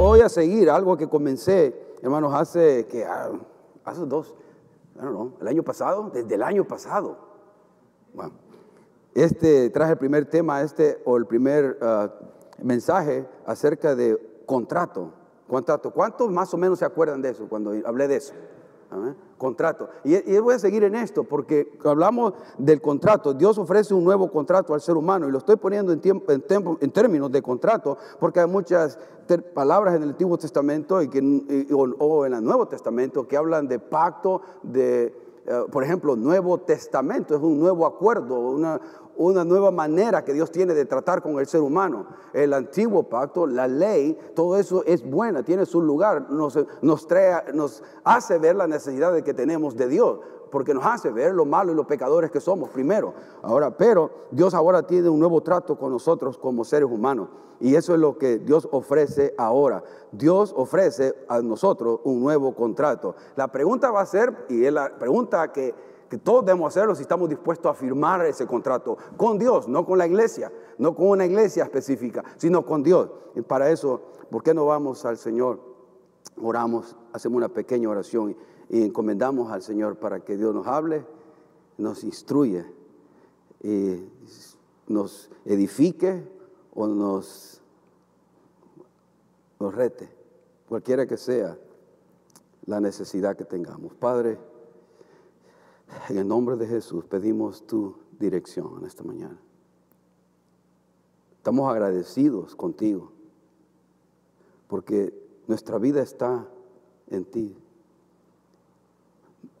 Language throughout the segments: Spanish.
voy a seguir algo que comencé, hermanos, hace que ah, hace dos, no, el año pasado, desde el año pasado. Bueno, este traje el primer tema, este o el primer ah, mensaje acerca de contrato. Contrato. ¿Cuántos más o menos se acuerdan de eso cuando hablé de eso? Contrato. Y, voy a seguir en esto porque hablamos del contrato. Dios ofrece un nuevo contrato al ser humano y lo estoy poniendo en, tiempo, en, términos de contrato porque hay muchas palabras en el Antiguo Testamento y que, o, en el Nuevo Testamento que hablan de pacto, de, eh, por ejemplo, Nuevo Testamento, es un nuevo acuerdo, una, una nueva manera que Dios tiene de tratar con el ser humano. El antiguo pacto, la ley, todo eso es buena, tiene su lugar, nos, nos, nos hace ver la necesidad de que tenemos de Dios, porque nos hace ver lo malo y los pecadores que somos primero. Ahora, pero Dios ahora tiene un nuevo trato con nosotros como seres humanos. Y eso es lo que Dios ofrece ahora. Dios ofrece a nosotros un nuevo contrato. La pregunta va a ser, y es la pregunta que que todos debemos hacerlo si estamos dispuestos a firmar ese contrato con Dios, no con la iglesia, no con una iglesia específica, sino con Dios. Y para eso, ¿por qué no vamos al Señor? Oramos, hacemos una pequeña oración y encomendamos al Señor para que Dios nos hable, nos instruye, y nos edifique o nos, nos rete, cualquiera que sea la necesidad que tengamos. Padre, en el nombre de Jesús pedimos tu dirección en esta mañana. Estamos agradecidos contigo porque nuestra vida está en ti.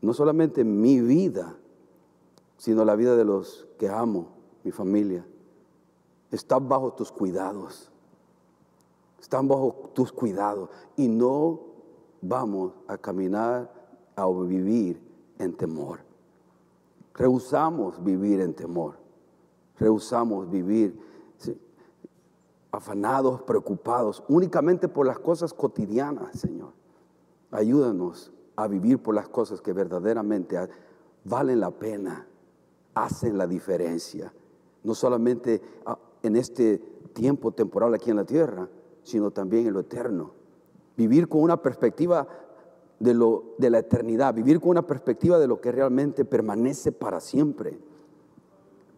No solamente mi vida, sino la vida de los que amo, mi familia. Están bajo tus cuidados. Están bajo tus cuidados. Y no vamos a caminar a vivir en temor. Rehusamos vivir en temor. Rehusamos vivir afanados, preocupados, únicamente por las cosas cotidianas, Señor. Ayúdanos a vivir por las cosas que verdaderamente valen la pena, hacen la diferencia. No solamente ah, en este tiempo temporal aquí en la tierra, sino también en lo eterno. Vivir con una perspectiva de, lo, de la eternidad, vivir con una perspectiva de lo que realmente permanece para siempre.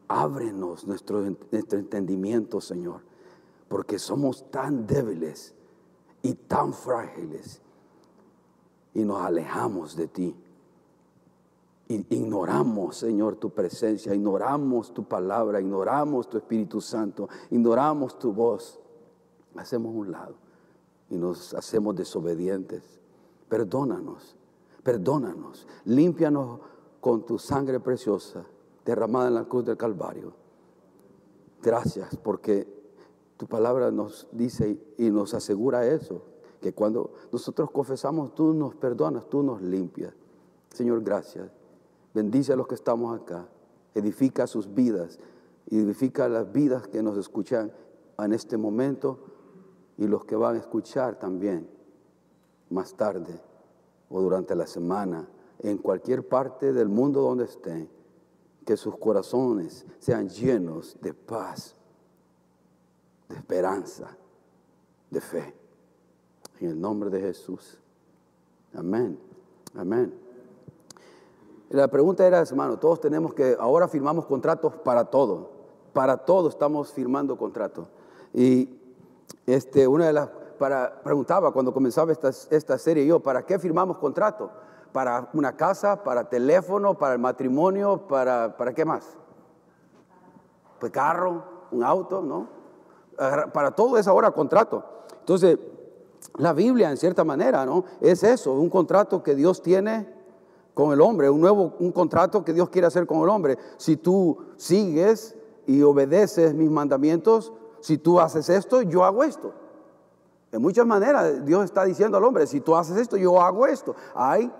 Ábrenos nuestro, nuestro entendimiento, Señor, porque somos tan débiles y tan frágiles y nos alejamos de ti. Ignoramos, Señor, tu presencia, ignoramos tu palabra, ignoramos tu Espíritu Santo, ignoramos tu voz. Hacemos un lado y nos hacemos desobedientes. Perdónanos, perdónanos, límpianos con tu sangre preciosa derramada en la cruz del Calvario. Gracias porque tu palabra nos dice y nos asegura eso, que cuando nosotros confesamos, tú nos perdonas, tú nos limpias. Señor, gracias. Bendice a los que estamos acá. Edifica sus vidas. Edifica las vidas que nos escuchan en este momento y los que van a escuchar también más tarde o durante la semana, en cualquier parte del mundo donde estén, que sus corazones sean llenos de paz, de esperanza, de fe. En el nombre de Jesús. Amén. Amén. La pregunta era, hermano, todos tenemos que, ahora firmamos contratos para todo. Para todo estamos firmando contratos. Y este, una de las preguntaba cuando comenzaba esta, esta serie yo, ¿para qué firmamos contrato? ¿Para una casa, para teléfono, para el matrimonio, para, para qué más? Pues carro, un auto, ¿no? Para todo es ahora contrato. Entonces, la Biblia en cierta manera, ¿no? Es eso, un contrato que Dios tiene con el hombre, un nuevo un contrato que Dios quiere hacer con el hombre. Si tú sigues y obedeces mis mandamientos, si tú haces esto, yo hago esto. En muchas maneras Dios está diciendo al hombre, si tú haces esto, yo hago esto. Hay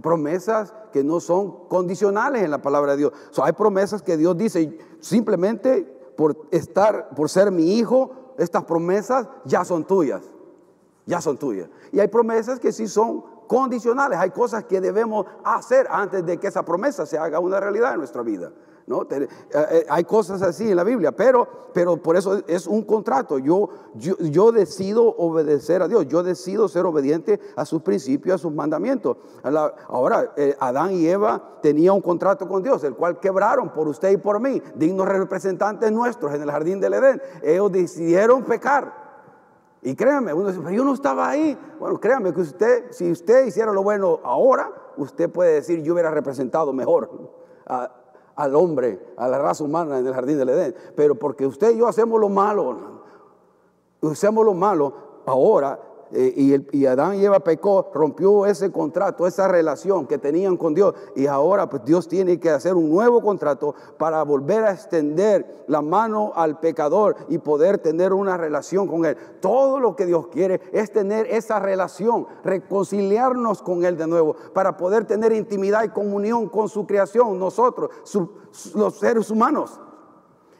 promesas que no son condicionales en la palabra de Dios. hay promesas que Dios dice, simplemente por estar, por ser mi hijo, estas promesas ya son tuyas. Ya son tuyas. Y hay promesas que sí son condicionales. Hay cosas que debemos hacer antes de que esa promesa se haga una realidad en nuestra vida. ¿No? Eh, eh, hay cosas así en la Biblia, pero, pero por eso es un contrato. Yo, yo, decido obedecer a Dios, yo decido ser obediente a sus principios, a sus mandamientos. ahora, eh, Adán y Eva tenían un contrato con Dios, el cual quebraron por usted y por mí, dignos representantes nuestros en el jardín del Edén. Ellos decidieron pecar. Y créanme, uno dice, pero yo no estaba ahí. Bueno, créanme que usted, si usted hiciera lo bueno ahora, usted puede decir, yo hubiera representado mejor al hombre, a la raza humana en el jardín del Edén. Pero porque usted y yo hacemos lo malo, hacemos lo malo, ahora eh, y, Adán y Eva pecó, rompió ese contrato, esa relación que tenían con Dios. Y ahora pues Dios tiene que hacer un nuevo contrato para volver a extender la mano al pecador y poder tener una relación con Él. Todo lo que Dios quiere es tener esa relación, reconciliarnos con Él de nuevo, para poder tener intimidad y comunión con su creación, nosotros, los seres humanos.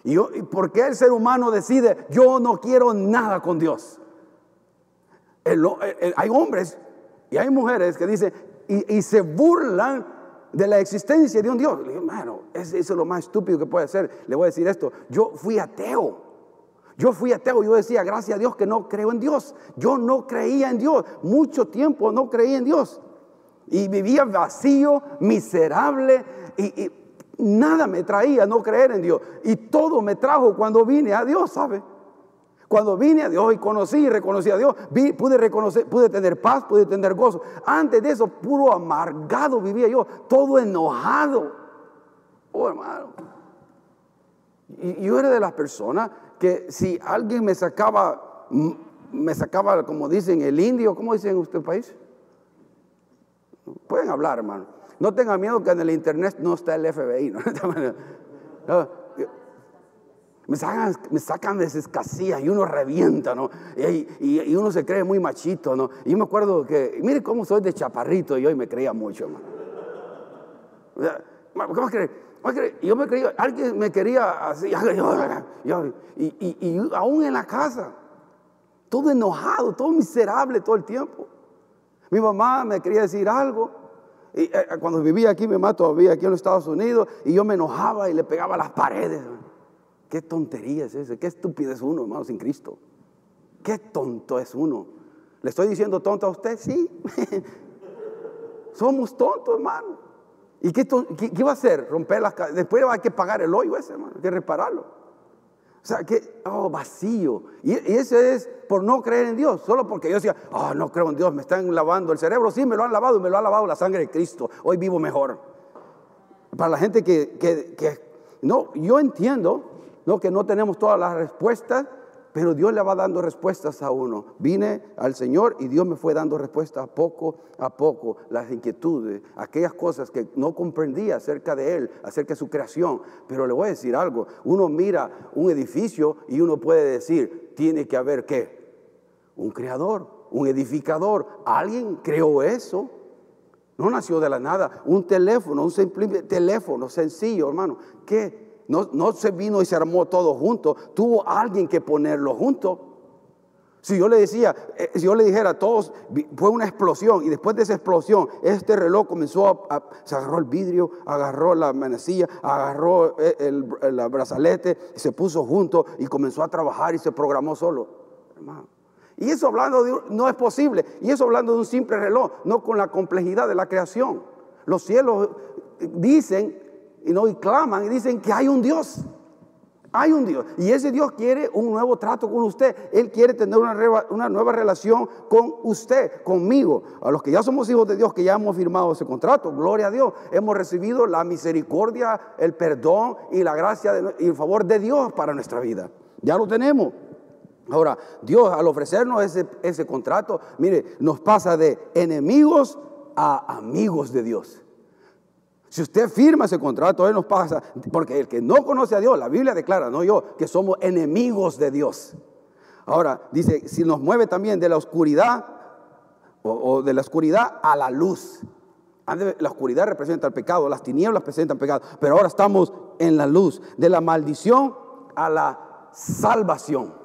¿Y, yo, ¿Y por qué el ser humano decide, yo no quiero nada con Dios? Hay hombres y hay mujeres que dicen y, se burlan de la existencia de un Dios. Le digo, hermano, eso es lo más estúpido que puede ser. Le voy a decir esto. Yo fui ateo. Yo fui ateo. Yo decía, gracias a Dios que no creo en Dios. Yo no creía en Dios. Mucho tiempo no creía en Dios. Y vivía vacío, miserable. y nada me traía no creer en Dios. Y todo me trajo cuando vine a Dios, ¿sabe? Cuando vine a Dios y conocí y reconocí a Dios, pude reconocer, pude tener paz, pude tener gozo. Antes de eso, puro amargado vivía yo, todo enojado. Oh, hermano. Yo era de las personas que si alguien me sacaba, me sacaba, como dicen, el indio, ¿cómo dicen en usted país? Pueden hablar, hermano. No tengan miedo que en el internet no está el FBI. ¿no? me sacan, me de esas casillas y uno revienta, ¿no? Y, uno se cree muy machito, ¿no? Y yo me acuerdo que, mire cómo soy de chaparrito y hoy me creía mucho, ¿Cómo crees? Yo me creía, alguien me quería así, y, aún en la casa, todo enojado, todo miserable todo el tiempo. Mi mamá me quería decir algo, y, eh, cuando vivía aquí, mi mamá todavía aquí en los Estados Unidos, y yo me enojaba y le pegaba las paredes. Qué tontería es ese, qué estúpido es uno, hermano, sin Cristo. Qué tonto es uno. ¿Le estoy diciendo tonto a usted? Sí. Somos tontos, hermano. ¿Y qué, qué, va a hacer? Romper las Después hay que pagar el hoyo ese, hermano. Hay que repararlo. O sea, que, oh, vacío. Y, y eso es por no creer en Dios. Solo porque yo decía, oh, no creo en Dios, me están lavando el cerebro. Sí, me lo han lavado y me lo ha lavado la sangre de Cristo. Hoy vivo mejor. Para la gente que, que, que no, yo entiendo no, que no tenemos todas las respuestas, pero Dios le va dando respuestas a uno. Vine al Señor y Dios me fue dando respuestas poco a poco, las inquietudes, aquellas cosas que no comprendía acerca de Él, acerca de su creación. Pero le voy a decir algo, uno mira un edificio y uno puede decir, tiene que haber qué? Un creador, un edificador, alguien creó eso. No nació de la nada, un teléfono, un simple teléfono sencillo, hermano. ¿Qué? No, se vino y se armó todo junto. Tuvo alguien que ponerlo junto. Si yo le decía, eh, si yo le dijera a todos, fue una explosión y después de esa explosión, este reloj comenzó a, se agarró el vidrio, agarró la manecilla, agarró eh, el, brazalete, se puso junto y comenzó a trabajar y se programó solo. Y eso hablando de, no es posible. Y eso hablando de un simple reloj, no con la complejidad de la creación. Los cielos dicen y no y claman y dicen que hay un Dios. Hay un Dios. Y ese Dios quiere un nuevo trato con usted. Él quiere tener una, nueva relación con usted, conmigo. A los que ya somos hijos de Dios, que ya hemos firmado ese contrato, gloria a Dios. Hemos recibido la misericordia, el perdón y la gracia y el favor de Dios para nuestra vida. Ya lo tenemos. Ahora, Dios al ofrecernos ese, ese contrato, mire, nos pasa de enemigos a amigos de Dios. Si usted firma ese contrato, Él nos pasa, porque el que no conoce a Dios, la Biblia declara, no yo, que somos enemigos de Dios. Ahora, dice, si nos mueve también de la oscuridad o, de la oscuridad a la luz. La oscuridad representa el pecado, las tinieblas representan el pecado, pero ahora estamos en la luz, de la maldición a la salvación.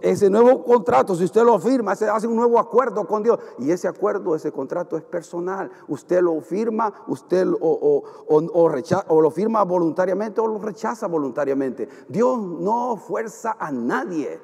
Ese nuevo contrato, si usted lo firma, hace un nuevo acuerdo con Dios. Y ese acuerdo, ese contrato es personal. Usted lo firma, usted o, o, lo firma voluntariamente o lo rechaza voluntariamente. Dios no fuerza a nadie.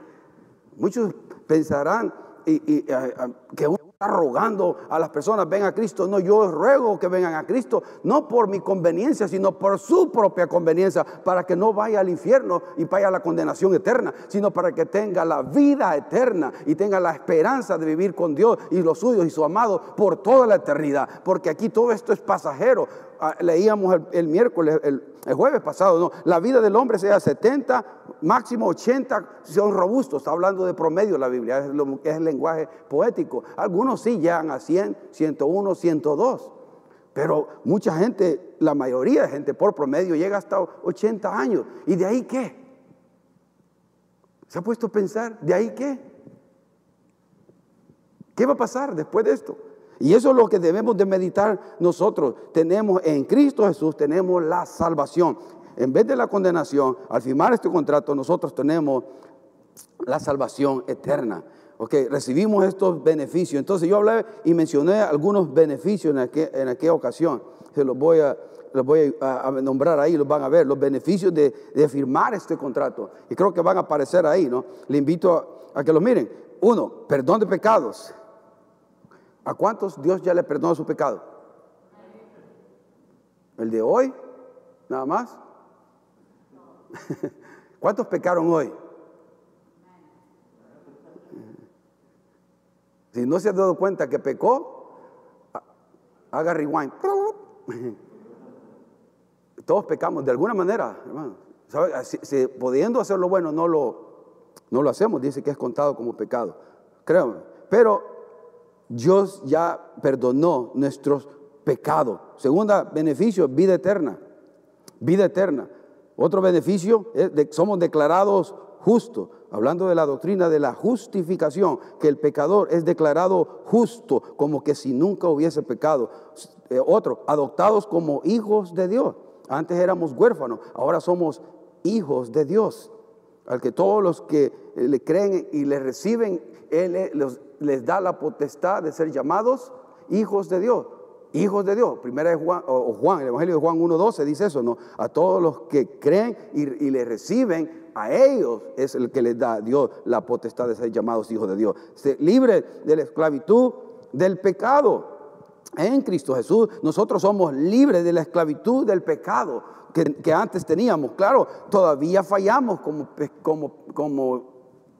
Muchos pensarán que uno está rogando a las personas, ven a Cristo. No, yo ruego que vengan a Cristo, no por mi conveniencia, sino por su propia conveniencia, para que no vaya al infierno y vaya a la condenación eterna, sino para que tenga la vida eterna y tenga la esperanza de vivir con Dios y los suyos y su amado por toda la eternidad. Porque aquí todo esto es pasajero. Leíamos el, miércoles, el, jueves pasado. La vida del hombre sea 70, máximo 80, son robustos. Está hablando de promedio la Biblia, es el lenguaje poético. Algunos sí llegan a 100, 101, 102. Pero mucha gente, la mayoría de gente por promedio llega hasta 80 años. ¿Y de ahí qué? ¿Se ha puesto a pensar? ¿De ahí qué? ¿Qué va a pasar después de esto? Y eso es lo que debemos de meditar nosotros. Tenemos en Cristo Jesús, tenemos la salvación. En vez de la condenación, al firmar este contrato, nosotros tenemos la salvación eterna. Ok, recibimos estos beneficios. Entonces yo hablé y mencioné algunos beneficios en, aquella, ocasión. Se los voy, a, los voy a, nombrar ahí, los van a ver, los beneficios de, firmar este contrato. Y creo que van a aparecer ahí, ¿no? Le invito a, a que los miren. Uno, perdón de pecados. ¿A cuántos Dios ya le perdonó su pecado? ¿El de hoy? ¿Nada más? ¿Cuántos pecaron hoy? Si no se ha dado cuenta que pecó, haga rewind. Todos pecamos de alguna manera, hermano. Si, pudiendo hacer lo bueno, no lo, no lo hacemos. Dice que es contado como pecado. Créanme. Pero Dios ya perdonó nuestros pecados. Segunda beneficio, vida eterna. Vida eterna. Otro beneficio, es somos declarados justos. Hablando de la doctrina de la justificación, que el pecador es declarado justo, como que si nunca hubiese pecado. Eh, otro, adoptados como hijos de Dios. Antes éramos huérfanos, ahora somos hijos de Dios. Al que todos los que eh, le creen y le reciben, Él los, les da la potestad de ser llamados hijos de Dios. Hijos de Dios. Primera de Juan, o Juan, el Evangelio de Juan 1.12 dice eso, ¿no? A todos los que creen y, le reciben, a ellos es el que les da Dios la potestad de ser llamados hijos de Dios. libre de la esclavitud del pecado. En Cristo Jesús nosotros somos libres de la esclavitud del pecado que, antes teníamos. Claro, todavía fallamos como, como, como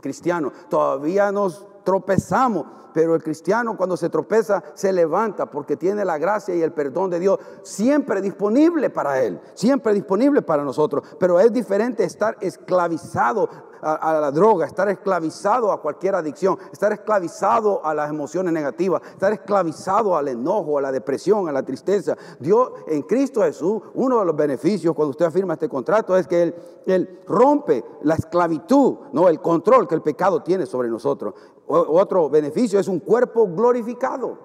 cristianos, todavía nos tropezamos, pero el cristiano cuando se tropeza se levanta porque tiene la gracia y el perdón de Dios siempre disponible para él, siempre disponible para nosotros. Pero es diferente estar esclavizado a, la droga, estar esclavizado a cualquier adicción, estar esclavizado a las emociones negativas, estar esclavizado al enojo, a la depresión, a la tristeza. Dios en Cristo Jesús, uno de los beneficios cuando usted afirma este contrato es que Él, él rompe la esclavitud, no el control que el pecado tiene sobre nosotros. Otro beneficio es un cuerpo glorificado.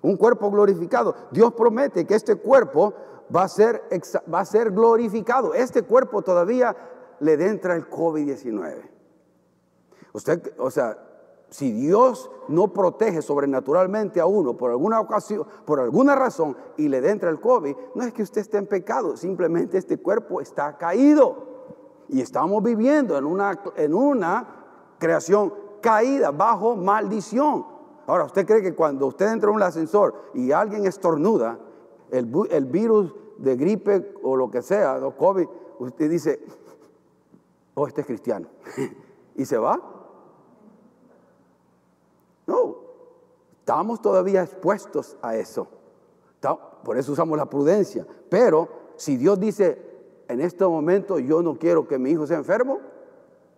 Un cuerpo glorificado. Dios promete que este cuerpo va a ser, va a ser glorificado. Este cuerpo todavía le entra el COVID-19. Usted, o sea, si Dios no protege sobrenaturalmente a uno por alguna ocasión, por alguna razón, y le entra el COVID, no es que usted esté en pecado, simplemente este cuerpo está caído. Y estamos viviendo en una, en una creación caída, bajo maldición. Ahora, ¿usted cree que cuando usted entra en un ascensor y alguien estornuda, el, el virus de gripe o lo que sea, ¿no? COVID, usted dice, oh, este es cristiano. y se va. No, estamos todavía expuestos a eso. Por eso usamos la prudencia. Pero si Dios dice, en este momento yo no quiero que mi hijo sea enfermo,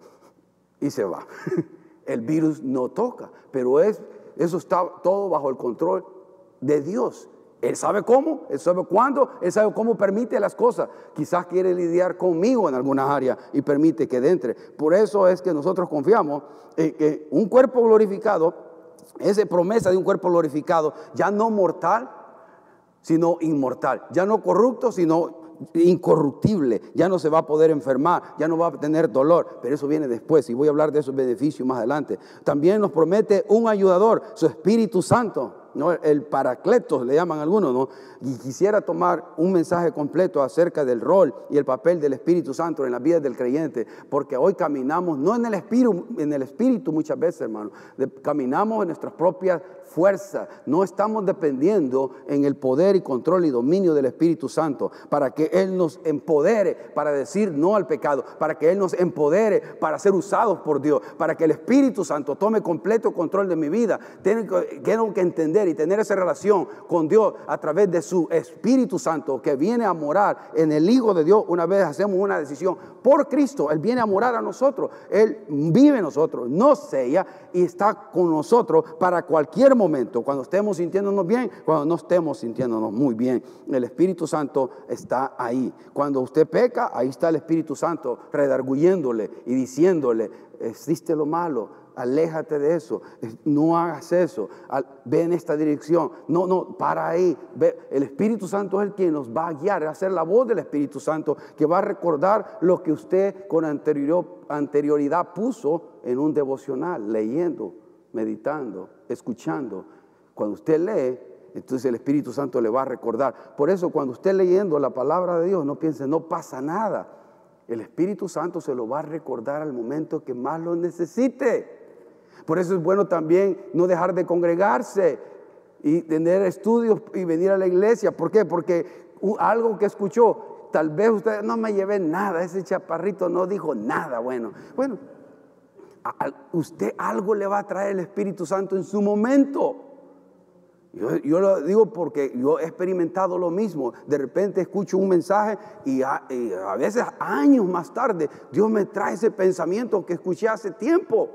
y se va. El virus no toca, pero es, eso está todo bajo el control de Dios. Él sabe cómo, Él sabe cuándo, Él sabe cómo permite las cosas. Quizás quiere lidiar conmigo en algunas áreas y permite que entre. Por eso es que nosotros confiamos en que un cuerpo glorificado, esa promesa de un cuerpo glorificado, ya no mortal, sino inmortal. Ya no corrupto, sino incorruptible, ya no se va a poder enfermar, ya no va a tener dolor, pero eso viene después y voy a hablar de esos beneficios más adelante. También nos promete un ayudador, su Espíritu Santo. ¿No? el paracletos le llaman algunos, ¿no? y quisiera tomar un mensaje completo acerca del rol y el papel del Espíritu Santo en la vida del creyente, porque hoy caminamos no en el espíritu, en el espíritu muchas veces, hermano, caminamos en nuestras propias fuerza, no estamos dependiendo en el poder y control y dominio del Espíritu Santo para que Él nos empodere para decir no al pecado, para que Él nos empodere para ser usados por Dios, para que el Espíritu Santo tome completo control de mi vida. Tengo tengo que entender y tener esa relación con Dios a través de su Espíritu Santo que viene a morar en el Hijo de Dios una vez hacemos una decisión por Cristo. Él viene a morar a nosotros, Él vive en nosotros, no sella y está con nosotros para cualquier momento, cuando estemos sintiéndonos bien, cuando no estemos sintiéndonos muy bien. El Espíritu Santo está ahí. Cuando usted peca, ahí está el Espíritu Santo redarguyéndole y diciéndole, existe lo malo, aléjate de eso, no hagas eso, ve en esta dirección, no, no, para ahí, ve. el Espíritu Santo es el quien nos va a guiar, a ser la voz del Espíritu Santo que va a recordar lo que usted con anterioridad puso en un devocional, leyendo, meditando, escuchando. Cuando usted lee, entonces el Espíritu Santo le va a recordar. Por eso cuando usted leyendo la palabra de Dios, no piense, no pasa nada. El Espíritu Santo se lo va a recordar al momento que más lo necesite. Por eso es bueno también no dejar de congregarse y tener estudios y venir a la iglesia. ¿Por qué? Porque algo que escuchó, tal vez usted no me llevé nada, ese chaparrito no dijo nada bueno. Bueno, usted algo le va a traer el Espíritu Santo en su momento. Yo, lo digo porque yo he experimentado lo mismo. De repente escucho un mensaje y a, veces años más tarde Dios me trae ese pensamiento que escuché hace tiempo.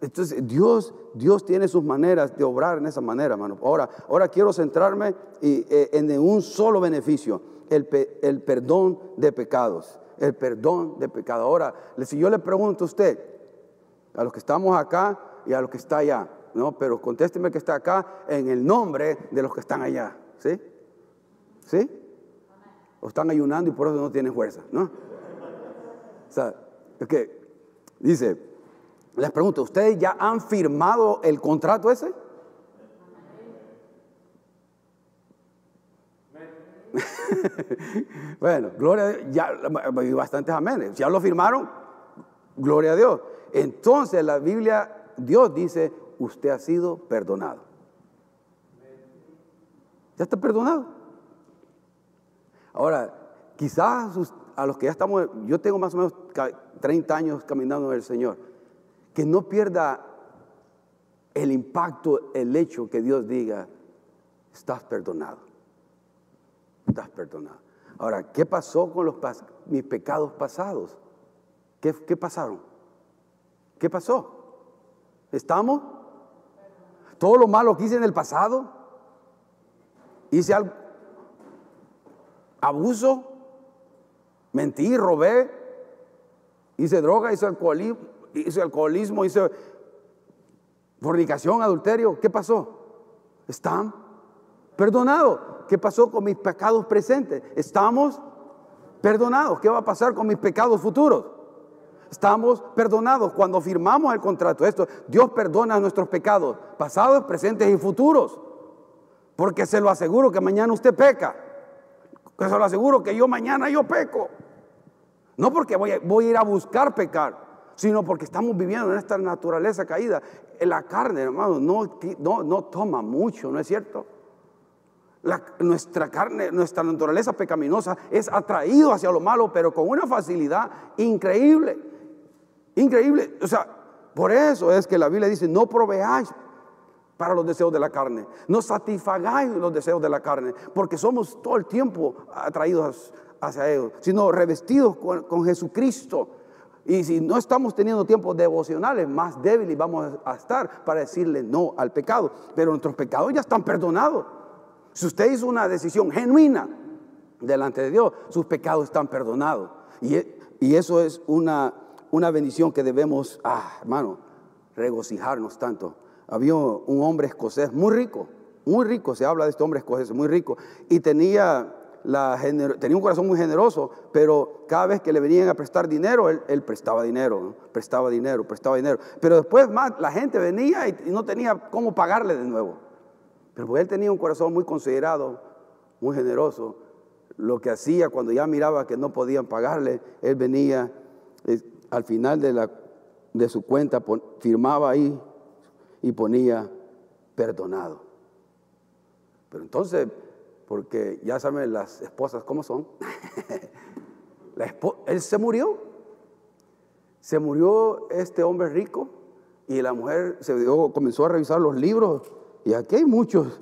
Entonces Dios, Dios tiene sus maneras de obrar en esa manera, hermano. Ahora, ahora quiero centrarme eh, en un solo beneficio, el, el perdón de pecados. El perdón de pecados. Ahora, si yo le pregunto a usted, a los que estamos acá y a los que está allá, ¿no? Pero contésteme que está acá en el nombre de los que están allá, ¿sí? ¿Sí? O están ayunando y por eso no tienen fuerza, ¿no? O sea, es que dice, les pregunto, ¿ustedes ya han firmado el contrato ese? bueno, gloria a Dios, ya hay bastantes amenes. Ya lo firmaron, gloria a Dios. Entonces la Biblia, Dios dice, usted ha sido perdonado. Ya está perdonado. Ahora, quizás a los que ya estamos, yo tengo más o menos 30 años caminando en el Señor, que no pierda el impacto, el hecho que Dios diga, estás perdonado. Estás perdonado. Ahora, ¿qué pasó con los, mis pecados pasados? ¿Qué, ¿Qué pasaron? ¿Qué pasó? ¿Estamos? Todo lo malo que hice en el pasado, hice abuso, mentí, robé, hice droga, hice alcoholismo, hice alcoholismo, hice fornicación, adulterio. ¿Qué pasó? ¿Están perdonados? ¿Qué pasó con mis pecados presentes? ¿Estamos perdonados? ¿Qué va a pasar con mis pecados futuros? Estamos perdonados cuando firmamos el contrato. Esto, Dios perdona nuestros pecados, pasados, presentes y futuros. Porque se lo aseguro que mañana usted peca. Se lo aseguro que yo mañana yo peco. No porque voy a, voy a ir a buscar pecar, sino porque estamos viviendo en esta naturaleza caída. La carne, hermano, no, no, no toma mucho, ¿no es cierto? nuestra carne, nuestra naturaleza pecaminosa es atraído hacia lo malo, pero con una facilidad increíble. Increíble. O sea, por eso es que la Biblia dice, no proveáis para los deseos de la carne, no satisfagáis los deseos de la carne, porque somos todo el tiempo atraídos hacia ellos, sino revestidos con, Jesucristo. Y si no estamos teniendo tiempos devocionales, más débiles vamos a estar para decirle no al pecado. Pero nuestros pecados ya están perdonados. Si usted hizo una decisión genuina delante de Dios, sus pecados están perdonados. Y, y eso es una, una bendición que debemos, ah, hermano, regocijarnos tanto. Había un hombre escocés muy rico, muy rico, se habla de este hombre escocés muy rico, y tenía tenía un corazón muy generoso, pero cada vez que le venían a prestar dinero, él, prestaba dinero, prestaba dinero, prestaba dinero. Pero después más la gente venía y, no tenía cómo pagarle de nuevo. Pero porque él tenía un corazón muy considerado, muy generoso, lo que hacía cuando ya miraba que no podían pagarle, él venía eh, al final de, la, de su cuenta, firmaba ahí y ponía perdonado. Pero entonces porque ya saben las esposas cómo son. él se murió. Se murió este hombre rico y la mujer se comenzó a revisar los libros y aquí hay muchos.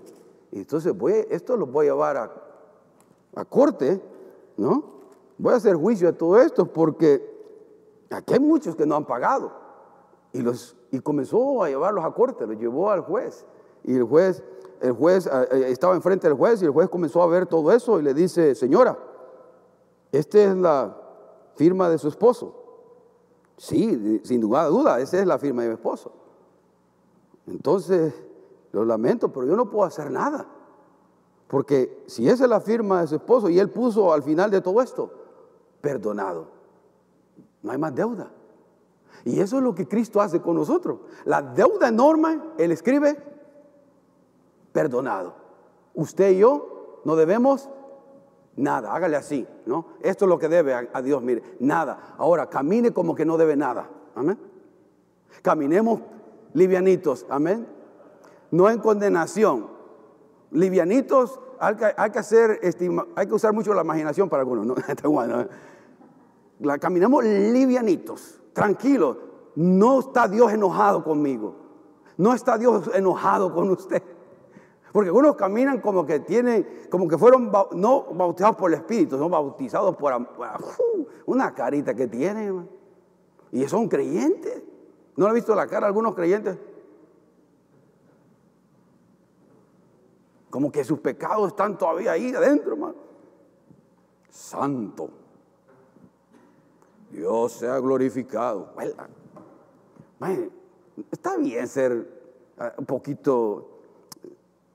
Y entonces voy, esto lo voy a llevar a, a corte, ¿no? Voy a hacer juicio a todo esto porque aquí hay muchos que no han pagado. Y, los, y comenzó a llevarlos a corte, los llevó al juez. Y el juez el juez eh, eh, estaba enfrente del juez y el juez comenzó a ver todo eso y le dice, señora, esta es la firma de su esposo. Sí, sin duda, duda, esa es la firma de mi esposo. Entonces, lo lamento, pero yo no puedo hacer nada. Porque si esa es la firma de su esposo y él puso al final de todo esto, perdonado, no hay más deuda. Y eso es lo que Cristo hace con nosotros. La deuda enorme, Él escribe, perdonado. Usted y yo no debemos nada, hágale así, ¿no? Esto es lo que debe a, Dios, mire, nada. Ahora, camine como que no debe nada, amén. Caminemos livianitos, amén. No en condenación, livianitos, hay que, hacer, hay que usar mucho la imaginación para algunos, ¿no? la, caminemos livianitos, tranquilos. No está Dios enojado conmigo. No está Dios enojado con usted. Porque algunos caminan como que tienen, como que fueron no bautizados por el Espíritu, no bautizados por una carita que tienen. Y son creyentes. ¿No han visto la cara de algunos creyentes? Como que sus pecados están todavía ahí adentro, hermano. Santo. Dios sea glorificado. está bien ser ah, un poquito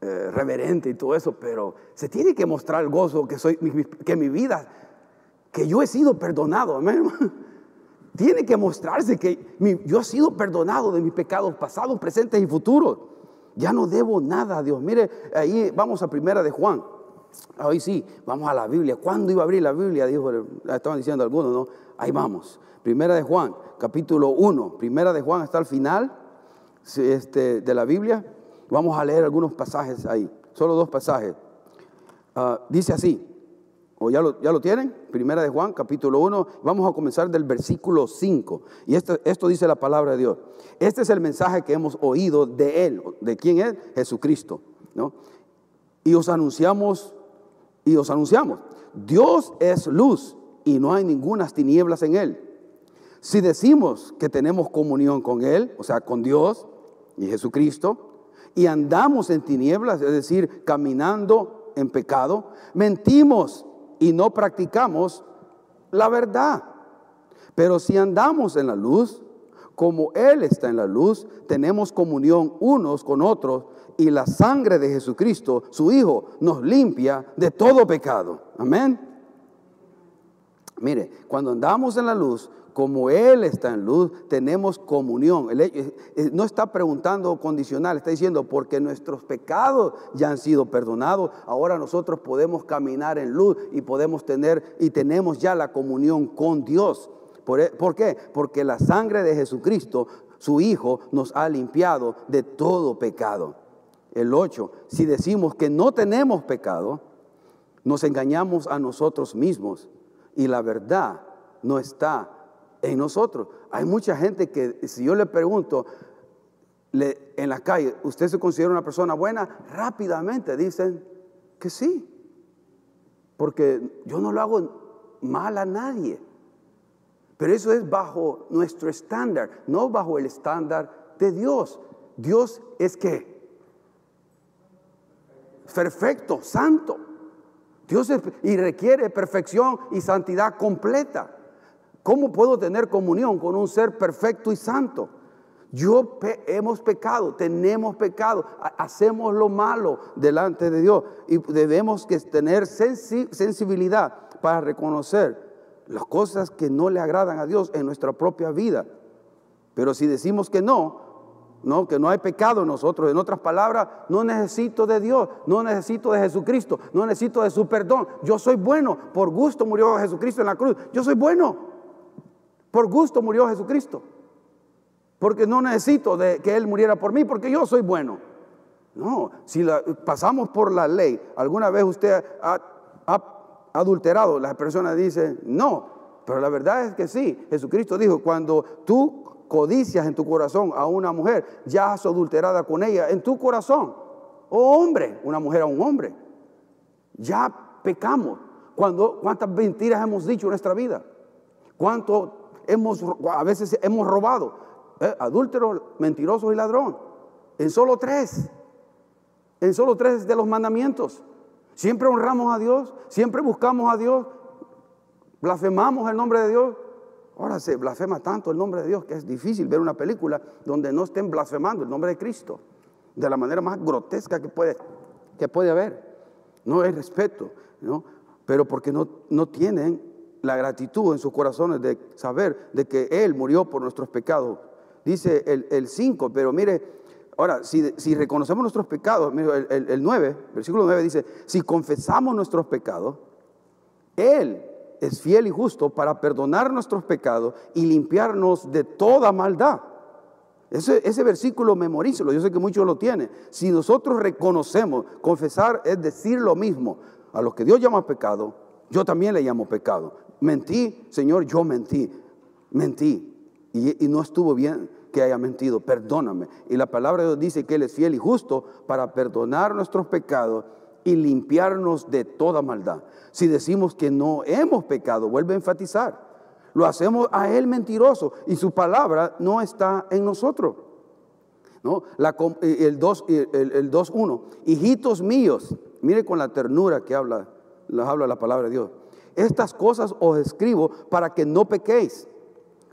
eh, reverente y todo eso, pero se tiene que mostrar el gozo que soy, que mi vida, que yo he sido perdonado, amén. Tiene que mostrarse que yo he sido perdonado de mis pecados pasados, presentes y futuros. Ya no debo nada a Dios. Mire, ahí vamos a primera de Juan. Hoy sí, vamos a la Biblia. ¿Cuándo iba a abrir la Biblia? Dijo, estaban diciendo algunos, ¿no? Ahí vamos. Primera de Juan, capítulo 1. Primera de Juan está al final este, de la Biblia. Vamos a leer algunos pasajes ahí, solo dos pasajes. Ah, dice así, o ya lo, ya lo tienen, Primera de Juan, capítulo 1, vamos a comenzar del versículo 5. Y esto, esto dice la palabra de Dios. Este es el mensaje que hemos oído de Él. ¿De quién es? Jesucristo. ¿no? Y os anunciamos, y os anunciamos, Dios es luz y no hay ninguna tinieblas en Él. Si decimos que tenemos comunión con Él, o sea, con Dios y Jesucristo, y andamos en tinieblas, es decir, caminando en pecado, mentimos y no practicamos la verdad. Pero si andamos en la luz, como Él está en la luz, tenemos comunión unos con otros y la sangre de Jesucristo, su Hijo, nos limpia de todo pecado. Amén. Mire, cuando andamos en la luz, como Él está en luz, tenemos comunión. no está preguntando condicional, está diciendo, porque nuestros pecados ya han sido perdonados, ahora nosotros podemos caminar en luz y podemos tener y tenemos ya la comunión con Dios. ¿Por, e, ¿Por qué? Porque la sangre de Jesucristo, su Hijo, nos ha limpiado de todo pecado. El 8, si decimos que no tenemos pecado, nos engañamos a nosotros mismos y la verdad no está en nosotros. Hay mucha gente que si yo le pregunto en la calle, ¿usted se considera una persona buena? Rápidamente dicen que sí. Porque yo no lo hago mal a nadie. Pero eso es bajo nuestro estándar, no bajo el estándar de Dios. Dios es que perfecto, santo. Dios y requiere perfección y santidad completa. ¿Cómo puedo tener comunión con un ser perfecto y santo? Yo hemos pecado, tenemos pecado, hacemos lo malo delante de Dios y debemos que tener sensibilidad para reconocer las cosas que no le agradan a Dios en nuestra propia vida. Pero si decimos que no, no, que no hay pecado en nosotros, en otras palabras, no necesito de Dios, no necesito de Jesucristo, no necesito de su perdón. Yo soy bueno, por gusto murió Jesucristo en la cruz. Yo soy bueno, por gusto murió Jesucristo. Porque no necesito de que Él muriera por mí, porque yo soy bueno. No, si pasamos por la ley, alguna vez usted ha, ha adulterado, las personas dicen, no, pero la verdad es que sí. Jesucristo dijo, cuando tú codicias en tu corazón a una mujer, ya has adulterada con ella en tu corazón. Oh hombre, una mujer a un hombre. Ya pecamos. Cuando, ¿Cuántas mentiras hemos dicho en nuestra vida? ¿Cuánto hemos, a veces hemos robado? Eh, adúltero, mentiroso y ladrón. En solo tres. En solo tres de los mandamientos. Siempre honramos a Dios, siempre buscamos a Dios, blasfemamos el nombre de Dios. Ahora se blasfema tanto el nombre de Dios que es difícil ver una película donde no estén blasfemando el nombre de Cristo de la manera más grotesca que puede, que puede haber. No hay respeto, ¿no? pero porque no, no tienen la gratitud en sus corazones de saber de que Él murió por nuestros pecados. Dice el 5, pero mire, ahora, si, reconocemos nuestros pecados, mire, el, el 9, versículo 9 dice, si confesamos nuestros pecados, Él es fiel y justo para perdonar nuestros pecados y limpiarnos de toda maldad. Ese, versículo memorízalo, yo sé que muchos lo tienen. Si nosotros reconocemos, confesar es decir lo mismo. A los que Dios llama pecado, yo también le llamo pecado. Mentí, Señor, yo mentí, mentí. Y no estuvo bien que haya mentido, perdóname. Y la palabra de Dios dice que Él es fiel y justo para perdonar nuestros pecados y limpiarnos de toda maldad. Si decimos que no hemos pecado, vuelve a enfatizar. Lo hacemos a Él mentiroso y su palabra no está en nosotros. ¿No? La, el 2.1, hijitos míos, mire con la ternura que habla, habla la palabra de Dios. Estas cosas os escribo para que no pequéis.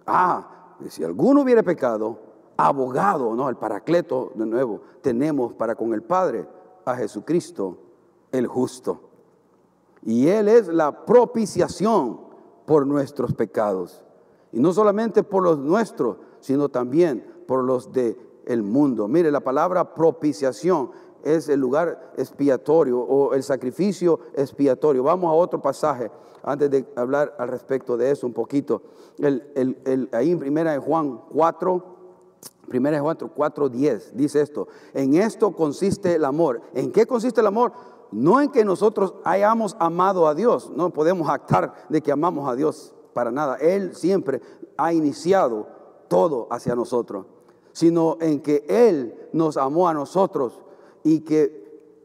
Ah, si alguno hubiere pecado, abogado, ¿no? El paracleto de nuevo, tenemos para con el Padre a Jesucristo el justo. Y Él es la propiciación por nuestros pecados. Y no solamente por los nuestros, sino también por los del el mundo. Mire, la palabra propiciación es el lugar expiatorio o el sacrificio expiatorio. Vamos a otro pasaje antes de hablar al respecto de eso un poquito. Ahí en primera de Juan 4, primera de Juan 4, 10, dice esto. En esto consiste el amor. ¿En qué consiste el amor? no en que nosotros hayamos amado a Dios, no podemos actar de que amamos a Dios para nada. Él siempre ha iniciado todo hacia nosotros, sino en que Él nos amó a nosotros y que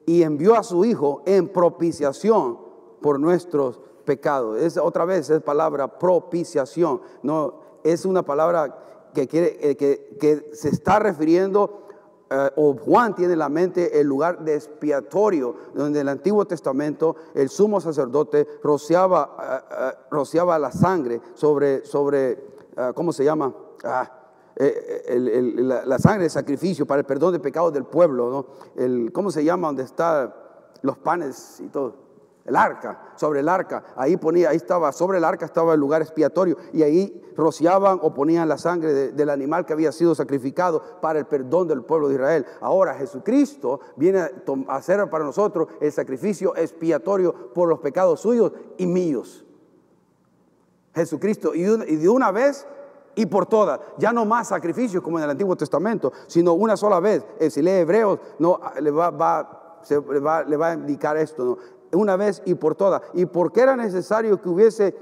y envió a su Hijo en propiciación por nuestros pecados. Es otra vez es palabra propiciación, no es una palabra que quiere eh, que, que se está refiriendo eh, o Juan tiene en la mente el lugar de expiatorio, donde en el Antiguo Testamento el sumo sacerdote rociaba, eh, rociaba la sangre sobre, sobre ¿cómo se llama? Ah, la, sangre de sacrificio para el perdón de pecados del pueblo, ¿no? El, ¿Cómo se llama? Donde están los panes y todo el arca, sobre el arca, ahí ponía, ahí estaba, sobre el arca estaba el lugar expiatorio y ahí rociaban o ponían la sangre del animal que había sido sacrificado para el perdón del pueblo de Israel. Ahora Jesucristo viene a hacer para nosotros el sacrificio expiatorio por los pecados suyos y míos. Jesucristo, y de una vez y por todas. Ya no más sacrificios como en el Antiguo Testamento, sino una sola vez. Eh, si lee Hebreos, no, le, va, va, le, va, le va a indicar esto. una vez y por todas. ¿Y por qué era necesario que hubiese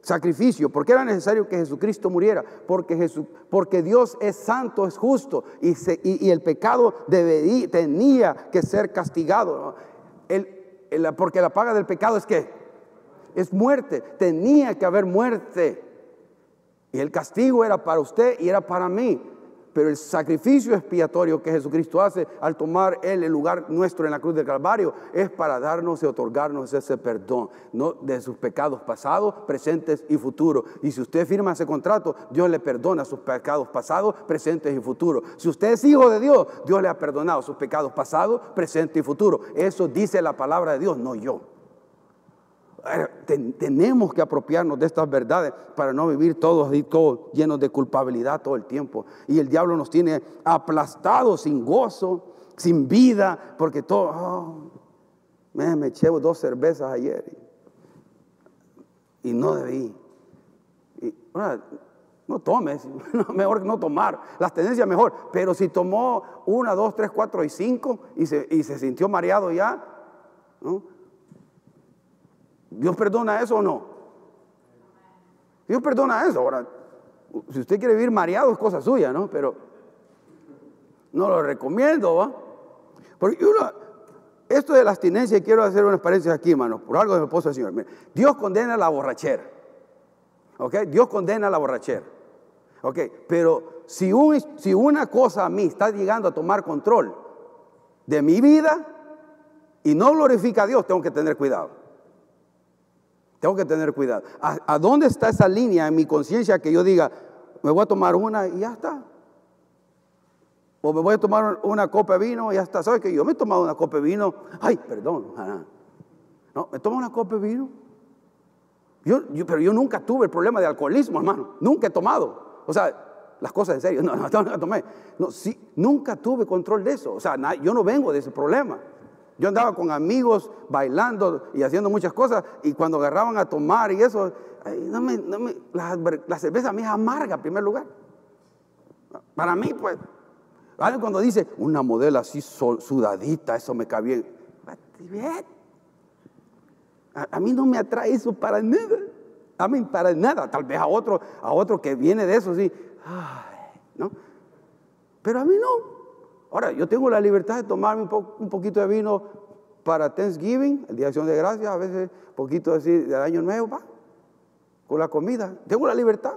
sacrificio? ¿Por qué era necesario que Jesucristo muriera? Porque, Jesús, porque Dios es santo, es justo y, y, el pecado tenía que ser castigado. porque la paga del pecado es que es muerte, tenía que haber muerte. Y el castigo era para usted y era para mí. Pero el sacrificio expiatorio que Jesucristo hace al tomar Él el lugar nuestro en la cruz del Calvario es para darnos y otorgarnos ese perdón ¿no? de sus pecados pasados, presentes y futuros. Y si usted firma ese contrato, Dios le perdona sus pecados pasados, presentes y futuros. Si usted es hijo de Dios, Dios le ha perdonado sus pecados pasados, presentes y futuros. Eso dice la palabra de Dios, no yo tenemos que apropiarnos de estas verdades para no vivir todos, todos llenos de culpabilidad todo el tiempo. Y el diablo nos tiene aplastados, sin gozo, sin vida, porque todo, oh, me, eché dos cervezas ayer y, no debí. no tomes, mejor no tomar, las tendencias mejor, pero si tomó una, dos, tres, cuatro y cinco y se, y se sintió mareado ya, ¿no? ¿Dios perdona eso o no? Dios perdona eso. Ahora, si usted quiere vivir mareado es cosa suya, ¿no? Pero no lo recomiendo, ¿va? Porque esto de la abstinencia, quiero hacer una experiencia aquí, hermano, por algo de mi esposa, Señor. Dios condena la borrachera. ¿Ok? Dios condena la borrachera. ¿Ok? Pero si una cosa a mí está llegando a tomar control de mi vida y no glorifica a Dios, tengo que tener cuidado. Tengo que tener cuidado. ¿A, dónde está esa línea en mi conciencia que yo diga, me voy a tomar una y ya está? O me voy a tomar una copa de vino y ya está. ¿Sabes que yo me he tomado una copa de vino? Ay, perdón. No, me tomo una copa de vino. Yo, pero yo nunca tuve el problema de alcoholismo, hermano. Nunca he tomado. O sea, las cosas en serio. No, no, no tomé. No, sí, nunca tuve control de eso. O sea, yo no vengo de ese problema. Yo andaba con amigos bailando y haciendo muchas cosas y cuando agarraban a tomar y eso, no me, la, cerveza a mí es amarga en primer lugar. Para mí, pues, cuando dice una modelo así sudadita, eso me cae bien. A, mí no me atrae eso para nada. A mí para nada. Tal vez a otro, a otro que viene de eso, sí. ¿no? Pero a mí no. Ahora, yo tengo la libertad de tomarme un, poquito de vino para Thanksgiving, el Día de Acción de Gracias, a veces un poquito así del Año Nuevo, con la comida. Tengo la libertad,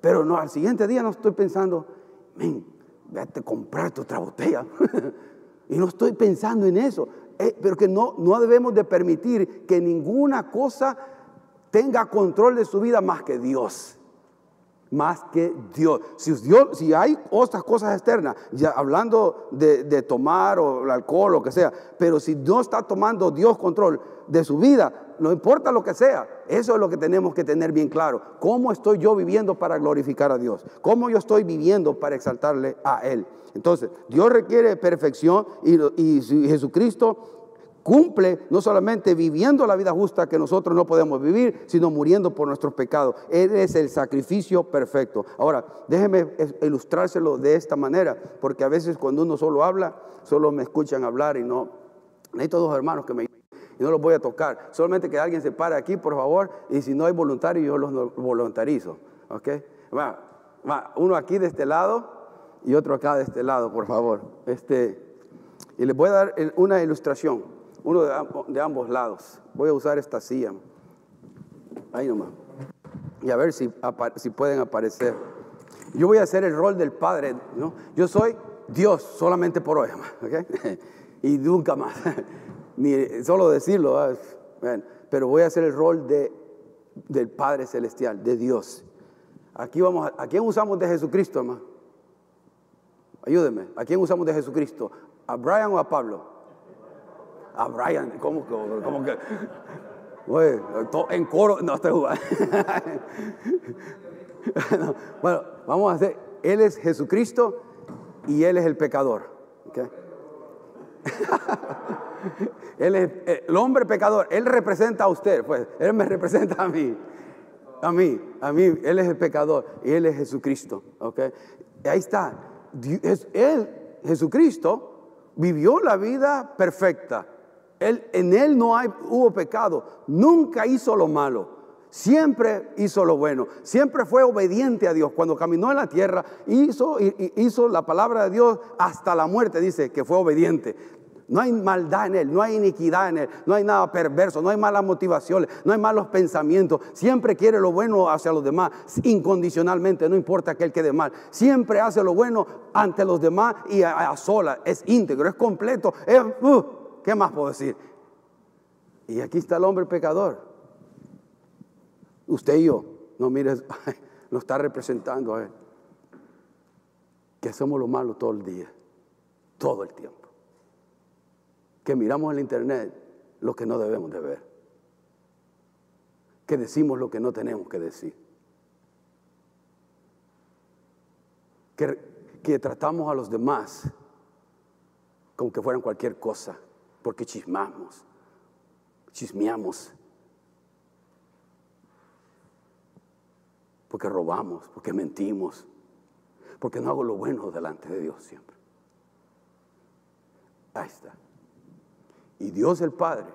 pero no, al siguiente día no estoy pensando, men, vete a comprarte otra botella. y no estoy pensando en eso. Eh, pero que no, no debemos de permitir que ninguna cosa tenga control de su vida más que Dios más que Dios. Si, Dios, si hay otras cosas externas, ya hablando de, tomar o el alcohol, o lo que sea, pero si no está tomando Dios control de su vida, no importa lo que sea, eso es lo que tenemos que tener bien claro. ¿Cómo estoy yo viviendo para glorificar a Dios? ¿Cómo yo estoy viviendo para exaltarle a Él? Entonces, Dios requiere perfección y, y Jesucristo cumple no solamente viviendo la vida justa que nosotros no podemos vivir, sino muriendo por nuestros pecados. Él es el sacrificio perfecto. Ahora, déjeme ilustrárselo de esta manera, porque a veces cuando uno solo habla, solo me escuchan hablar y no. Necesito dos hermanos que me y no los voy a tocar. Solamente que alguien se pare aquí, por favor, y si no hay voluntario, yo los voluntarizo. ¿Ok? Va, va, uno aquí de este lado y otro acá de este lado, por favor. Este, y les voy a dar una ilustración uno de, ambos lados. Voy a usar esta silla. Ahí nomás. Y a ver si, si pueden aparecer. Yo voy a hacer el rol del Padre, ¿no? Yo soy Dios solamente por hoy, ¿okay? y nunca más. Ni solo decirlo, pero voy a hacer el rol de, del Padre Celestial, de Dios. Aquí vamos, a, quién usamos de Jesucristo, hermano? Ayúdenme, ¿a quién usamos de Jesucristo? ¿A Brian o a Pablo? A Brian, ¿cómo, que? en coro, no estoy jugando. bueno, vamos a hacer, Él es Jesucristo y Él es el pecador. él es eh, el hombre pecador, Él representa a usted, pues, Él me representa a mí. A mí, a mí, Él es el pecador y Él es Jesucristo. ¿okay? Ahí está. Él, Jesucristo, vivió la vida perfecta en él no hay, hubo pecado, nunca hizo lo malo, siempre hizo lo bueno, siempre fue obediente a Dios. Cuando caminó en la tierra, hizo, hizo la palabra de Dios hasta la muerte, dice que fue obediente. No hay maldad en Él, no hay iniquidad en Él, no hay nada perverso, no hay malas motivaciones, no hay malos pensamientos. Siempre quiere lo bueno hacia los demás, incondicionalmente, no importa aquel que quede mal. Siempre hace lo bueno ante los demás y a, sola. Es íntegro, es completo. Uh, ¿Qué más puedo decir? Y aquí está el hombre pecador. Usted y yo, no mires, lo está representando a Él. Que somos lo malo todo el día, todo el tiempo que miramos en el internet lo que no debemos de ver, que decimos lo que no tenemos que decir, que, que tratamos a los demás como que fueran cualquier cosa, porque chismamos, chismeamos, porque robamos, porque mentimos, porque no hago lo bueno delante de Dios siempre. Ahí está y Dios el Padre,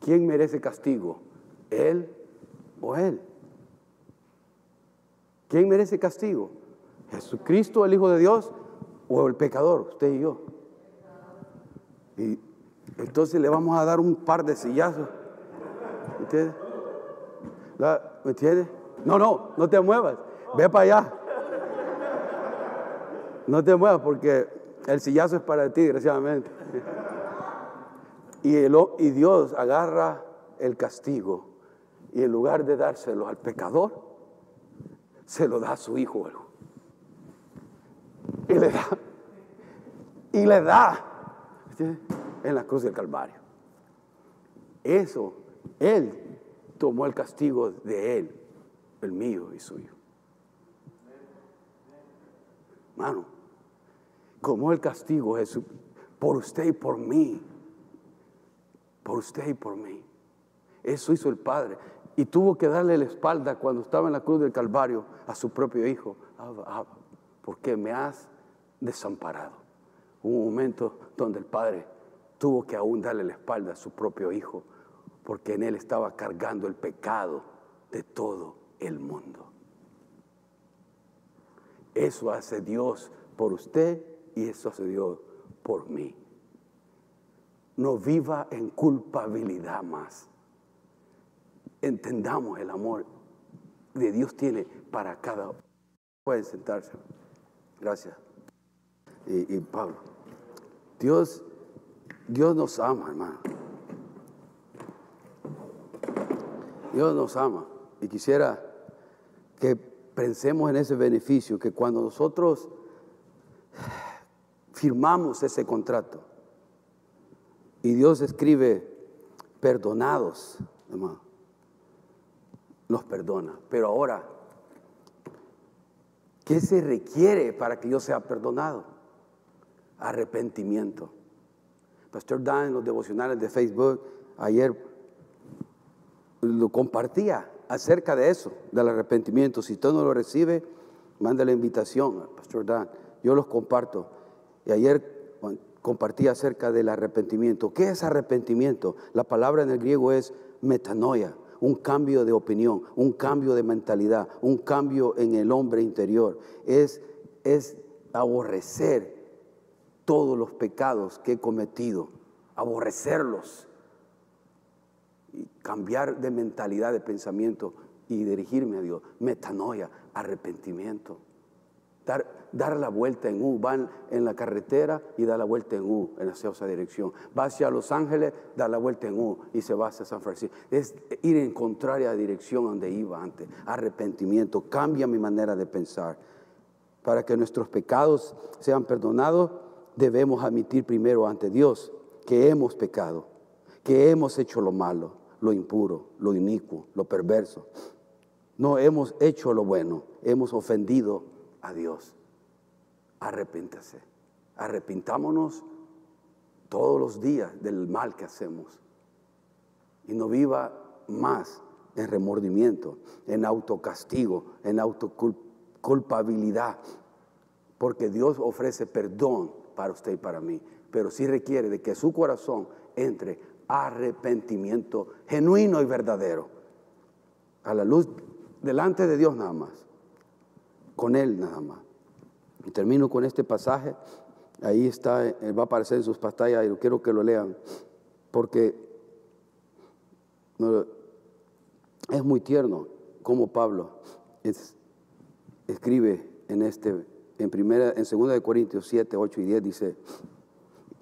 ¿quién merece castigo? ¿Él o Él? ¿Quién merece castigo? ¿Jesucristo, el Hijo de Dios, o el pecador, usted y yo? Y entonces le vamos a dar un par de sillazos. ¿Me entiendes? ¿Me entiendes? No, no, no te muevas. Ve para allá. No te muevas porque el sillazo es para ti, desgraciadamente. Y, y Dios agarra el castigo y en lugar de dárselo al pecador, se lo da a su hijo. Y le da. Y le da en la cruz del Calvario. Eso, Él tomó el castigo de Él, el mío y suyo. Hermano, como el castigo Jesús por usted y por mí. Por usted y por mí. Eso hizo el Padre. Y tuvo que darle la espalda cuando estaba en la cruz del Calvario a su propio hijo. porque me has desamparado. Un momento donde el Padre tuvo que aún darle la espalda a su propio hijo, porque en él estaba cargando el pecado de todo el mundo. Eso hace Dios por usted y eso se dio por mí. No viva en culpabilidad más. Entendamos el amor que Dios tiene para cada uno. Pueden sentarse. Gracias. Y, Pablo, Dios, Dios nos ama, hermano. Dios nos ama. Y quisiera que pensemos en ese beneficio, que cuando nosotros firmamos ese contrato. Y Dios escribe, perdonados, hermano. Nos perdona. Pero ahora, ¿qué se requiere para que yo sea perdonado? Arrepentimiento. Pastor Dan en los devocionales de Facebook ayer lo compartía acerca de eso, del arrepentimiento. Si usted no lo recibe, manda la invitación Pastor Dan. Yo los comparto. Y ayer compartí acerca del arrepentimiento. ¿Qué es arrepentimiento? La palabra en el griego es metanoia, un cambio de opinión, un cambio de mentalidad, un cambio en el hombre interior. Es, es aborrecer todos los pecados que he cometido, aborrecerlos y cambiar de mentalidad, de pensamiento y dirigirme a Dios. Metanoia, arrepentimiento. Dar, dar la vuelta en U. Van en la carretera y da la vuelta en U en hacia esa dirección. Va hacia Los Ángeles, da la vuelta en U y se va hacia San Francisco. Es ir en contraria dirección donde iba antes. Arrepentimiento, cambia mi manera de pensar. Para que nuestros pecados sean perdonados, debemos admitir primero ante Dios que hemos pecado, que hemos hecho lo malo, lo impuro, lo inicuo, lo perverso. No hemos hecho lo bueno, hemos ofendido a Dios arrepéntase. Arrepintámonos todos los días del mal que hacemos. Y no viva más en remordimiento, en autocastigo, en autoculpabilidad. Porque Dios ofrece perdón para usted y para mí. Pero sí requiere de que su corazón entre arrepentimiento genuino y verdadero. A la luz delante de Dios nada más. Con Él nada más. Y termino con este pasaje Ahí está, eh, va a aparecer en sus pantallas y quiero que lo lean, porque es muy tierno como Pablo escribe en este, en primera, en segunda de Corintios 7, 8 y 10 dice,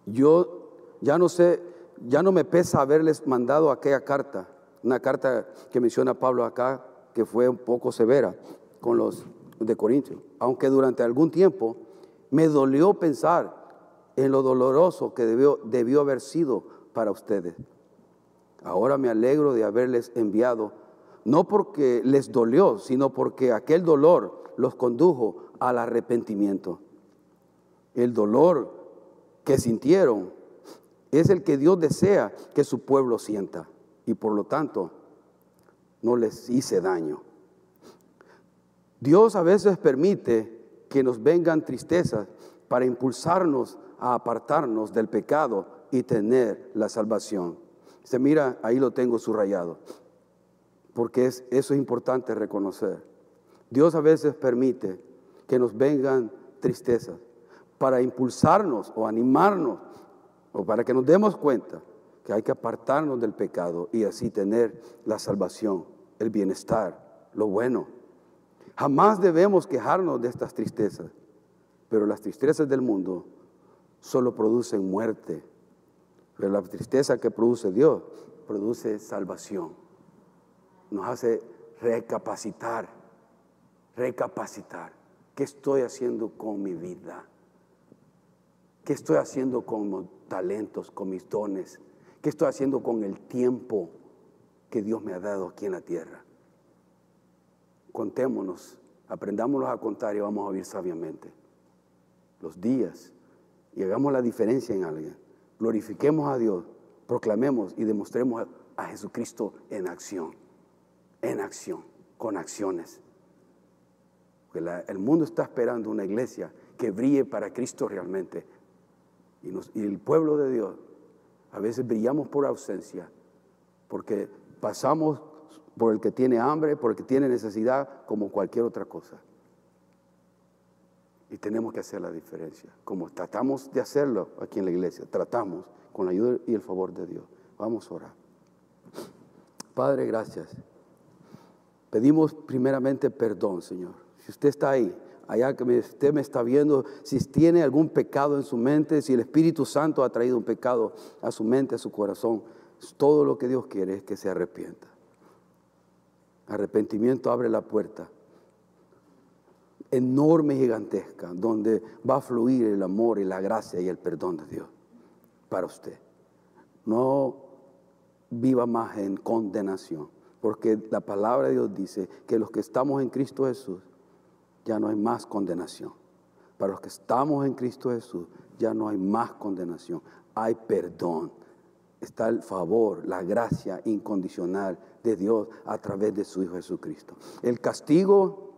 yo ya no sé, ya no me pesa haberles mandado aquella carta, una carta que menciona Pablo acá, que fue un poco severa con los de Corintios, aunque durante algún tiempo me dolió pensar en lo doloroso que debió, debió haber sido para ustedes. Ahora me alegro de haberles enviado, no porque les dolió, sino porque aquel dolor los condujo al arrepentimiento. El dolor que sintieron es el que Dios desea que su pueblo sienta y por lo tanto no les hice daño. Dios a veces permite que nos vengan tristezas para impulsarnos a apartarnos del pecado y tener la salvación. Se mira, ahí lo tengo subrayado, porque es, eso es importante reconocer. Dios a veces permite que nos vengan tristezas para impulsarnos o animarnos o para que nos demos cuenta que hay que apartarnos del pecado y así tener la salvación, el bienestar, lo bueno. Jamás debemos quejarnos de estas tristezas, pero las tristezas del mundo solo producen muerte. Pero la tristeza que produce Dios produce salvación. Nos hace recapacitar, recapacitar. ¿Qué estoy haciendo con mi vida? ¿Qué estoy haciendo con mis talentos, con mis dones? ¿Qué estoy haciendo con el tiempo que Dios me ha dado aquí en la tierra? Contémonos, aprendámonos a contar y vamos a vivir sabiamente. Los días y hagamos la diferencia en alguien. Glorifiquemos a Dios, proclamemos y demostremos a, Jesucristo en acción, en acción, con acciones. El mundo está esperando una iglesia que brille para Cristo realmente. Y, y el pueblo de Dios, a veces brillamos por ausencia, porque pasamos por el que tiene hambre, por el que tiene necesidad, como cualquier otra cosa. Y tenemos que hacer la diferencia, como tratamos de hacerlo aquí en la iglesia, tratamos con la ayuda y el favor de Dios. Vamos a orar. Padre, gracias. Pedimos primeramente perdón, Señor. Si usted está ahí, allá que usted me está viendo, si tiene algún pecado en su mente, si el Espíritu Santo ha traído un pecado a su mente, a su corazón, todo lo que Dios quiere es que se arrepienta. Arrepentimiento abre la puerta enorme y gigantesca, donde va a fluir el amor y la gracia y el perdón de Dios para usted. No viva más en condenación, porque la palabra de Dios dice que los que estamos en Cristo Jesús, ya no hay más condenación. Para los que estamos en Cristo Jesús, ya no hay más condenación, hay perdón. Está el favor, la gracia incondicional de Dios a través de su Hijo Jesucristo. El castigo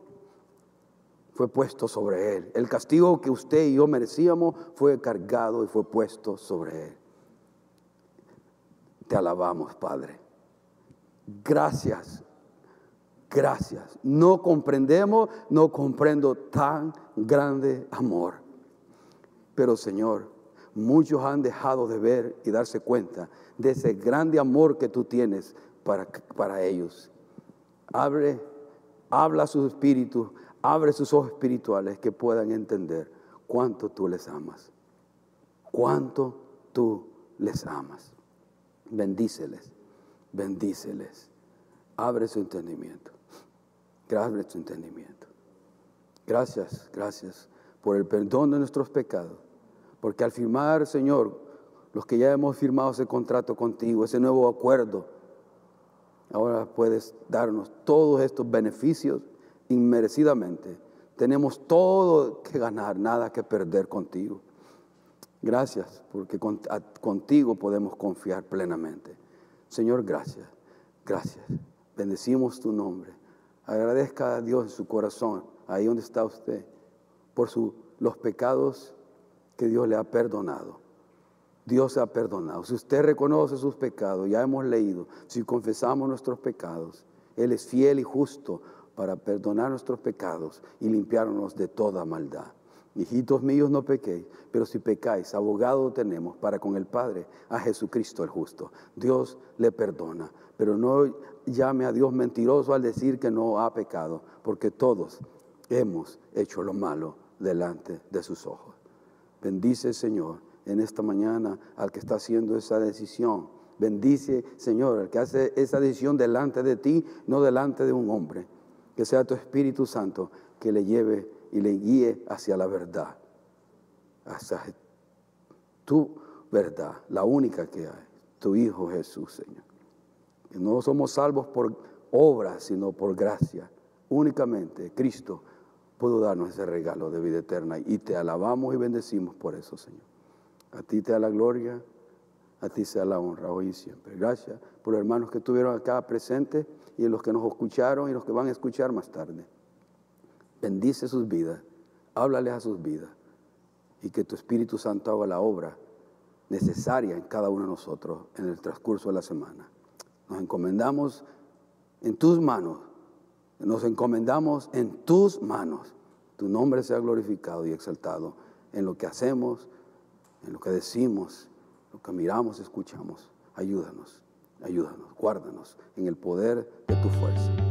fue puesto sobre él. El castigo que usted y yo merecíamos fue cargado y fue puesto sobre él. Te alabamos, Padre. Gracias, gracias. No comprendemos, no comprendo tan grande amor. Pero Señor, muchos han dejado de ver y darse cuenta de ese grande amor que tú tienes para, para ellos. Abre, habla a sus espíritus, Abre sus ojos espirituales que puedan entender cuánto tú les amas. Cuánto tú les amas. Bendíceles, bendíceles. Abre su entendimiento. Abre su entendimiento. Gracias, gracias por el perdón de nuestros pecados. Porque al firmar, Señor, los que ya hemos firmado ese contrato contigo, ese nuevo acuerdo, ahora puedes darnos todos estos beneficios inmerecidamente. Tenemos todo que ganar, nada que perder contigo. Gracias, porque contigo podemos confiar plenamente. Señor, gracias, gracias. Bendecimos tu nombre. Agradezca a Dios en su corazón, ahí donde está usted, por los pecados que Dios le ha perdonado. Dios ha perdonado. Si usted reconoce sus pecados, ya hemos leído, si confesamos nuestros pecados, Él es fiel y justo para perdonar nuestros pecados y limpiarnos de toda maldad. Hijitos míos, no pequéis, pero si pecáis, abogado tenemos para con el Padre, a Jesucristo el justo. Dios le perdona, pero no llame a Dios mentiroso al decir que no ha pecado, porque todos hemos hecho lo malo delante de sus ojos. Bendice, Señor, en esta mañana al que está haciendo esa decisión. Bendice, Señor, al que hace esa decisión delante de ti, no delante de un hombre. Que sea tu Espíritu Santo que le lleve y le guíe hacia la verdad, hacia tu verdad, la única que hay, tu Hijo Jesús, Señor. No somos salvos por obras, sino por gracia. Únicamente Cristo pudo darnos ese regalo de vida eterna y te alabamos y bendecimos por eso, Señor. A ti te da la gloria, a ti sea la honra hoy y siempre. Gracias por los hermanos que estuvieron acá presentes y los que nos escucharon y los que van a escuchar más tarde. Bendice sus vidas, háblales a sus vidas y que tu Espíritu Santo haga la obra necesaria en cada uno de nosotros en el transcurso de la semana. Nos encomendamos en tus manos, nos encomendamos en tus manos. Tu nombre sea glorificado y exaltado en lo que hacemos, en lo que decimos, lo que miramos, escuchamos. Ayúdanos, ayúdanos, guárdanos en el poder de tu fuerza.